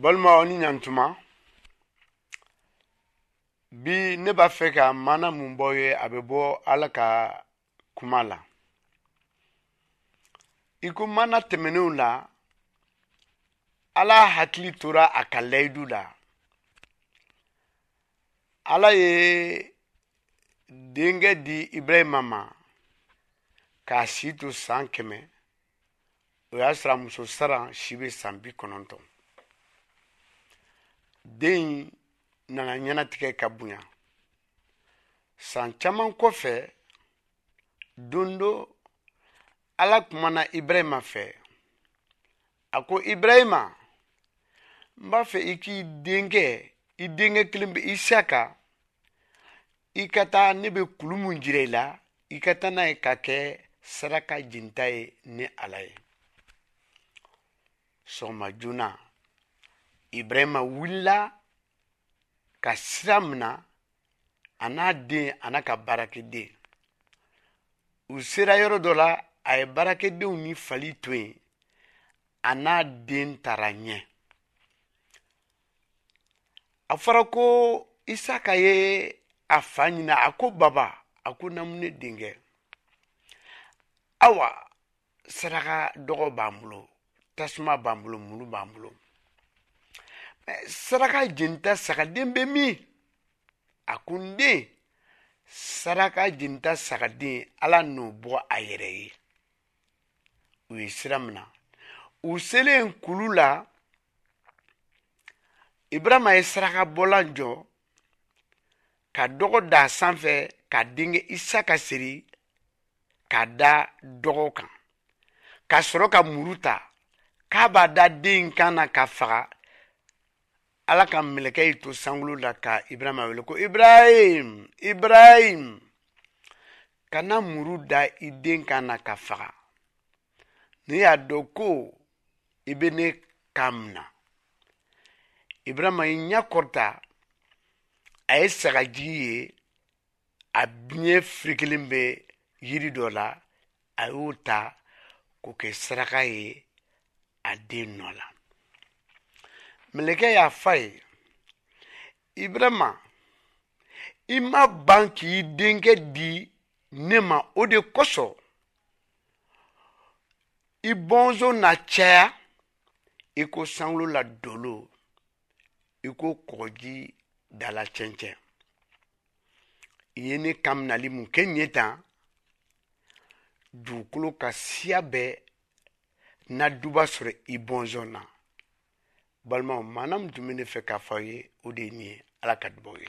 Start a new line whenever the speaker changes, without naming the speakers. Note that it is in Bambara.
balimaw ni ɲantuma bi ne b'a fɛ ka mana mun bɔ ye a bɛ bɔ ala ka kuma la i ko mana tɛmɛnenw la ala hakili tora a ka layidu la ala ye denkɛ di ibrahima ma k'a si to san kɛmɛ o y'a sɔrɔ muso sara si bɛ san bi kɔnɔntɔn den nana ɲɛnatigɛ ka bonya san caman kɔfɛ don dɔ ala kumana ibrahima fɛ a ko ibrahima n b'a fɛ i k'i denkɛ i denkɛ kelen bɛ isaka i ka taa ne bɛ kulu mun jira i la i ka taa n'a ye ka kɛ saraka jinta ye ni ala ye sɔgɔma joona ibrahima wulila ka sira mina a n'a den a n'a ka baarakɛden u sera yɔrɔ dɔ la a ye baarakɛdenw ni fali to yen a n'a den taara ɲɛ a fɔra ko isaka ye a fa ɲina a ko baba a ko namu ne denkɛ awa saraka dɔgɔ b'an bolo tasuma b'an bolo mulu b'an bolo saraka jenita sagaden bɛ min a ko n den saraka jenita sagaden ala n'o bɔ a yɛrɛ ye u ye sira minɛ u selen kulu la ibrahima ye saraka bɔlan jɔ ka dɔgɔ da a sanfɛ ka denkɛ isaka siri ka da dɔgɔ kan ka sɔrɔ ka muru ta k'a b'a da den kan na ka faga ala ka mɛlɛkɛ y'i to sankolo la ka ibrahima wele ko ibrahim ibrahim kana muru da i den kan na ka faga ne y'a dɔn ko i bɛ ne kan minɛ ibrahima ye ɲɛ kɔrɔta a ye sagaji ye a biɲɛ firikilen bɛ yiri dɔ la a y'o ta k'o kɛ saraka ye a den nɔ la mɛlɛkɛ y'a fa ye ibrahima i ma ban k'i denkɛ di ne ma o de kosɔn i bɔnso na caya i ko sankolo la dolo i ko kɔgɔji dala cɛncɛn i ye ne kan minali mun kɛ ɲɛ tan dugukolo ka siya bɛɛ na duba sɔrɔ i bɔnso na balimaw maana min tun bɛ ne fɛ k'a fɔ aw ye o de ye nin ye ala ka dubaw ye